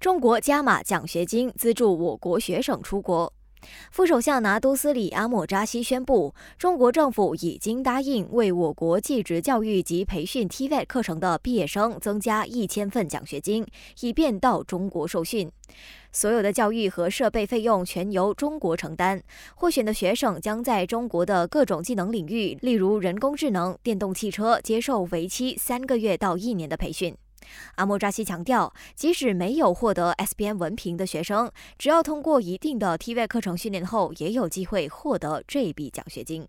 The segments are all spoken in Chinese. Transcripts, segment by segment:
中国加码奖学金资助我国学生出国。副首相拿督斯里阿莫扎西宣布，中国政府已经答应为我国技职教育及培训 TV 课程的毕业生增加一千份奖学金，以便到中国受训。所有的教育和设备费用全由中国承担。获选的学生将在中国的各种技能领域，例如人工智能、电动汽车，接受为期三个月到一年的培训。阿莫扎西强调，即使没有获得 SBN 文凭的学生，只要通过一定的 TV 课程训练后，也有机会获得这笔奖学金。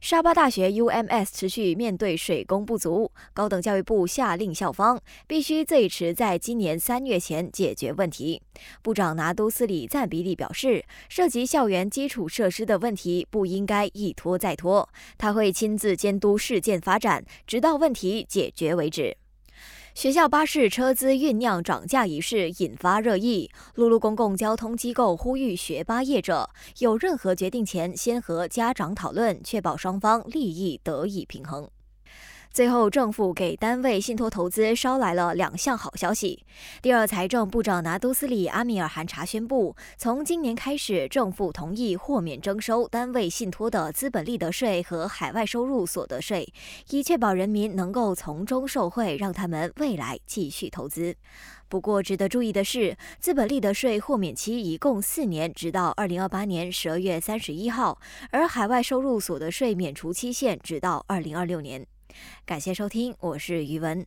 沙巴大学 UMS 持续面对水工不足，高等教育部下令校方必须最迟在今年三月前解决问题。部长拿督斯里赞比利表示，涉及校园基础设施的问题不应该一拖再拖，他会亲自监督事件发展，直到问题解决为止。学校巴士车资酝酿涨价一事引发热议，陆路公共交通机构呼吁学巴业者有任何决定前先和家长讨论，确保双方利益得以平衡。最后，政府给单位信托投资捎来了两项好消息。第二，财政部长拿督斯里阿米尔汗查宣布，从今年开始，政府同意豁免征收单位信托的资本利得税和海外收入所得税，以确保人民能够从中受惠，让他们未来继续投资。不过，值得注意的是，资本利得税豁免期一共四年，直到二零二八年十二月三十一号，而海外收入所得税免除期限直到二零二六年。感谢收听，我是于文。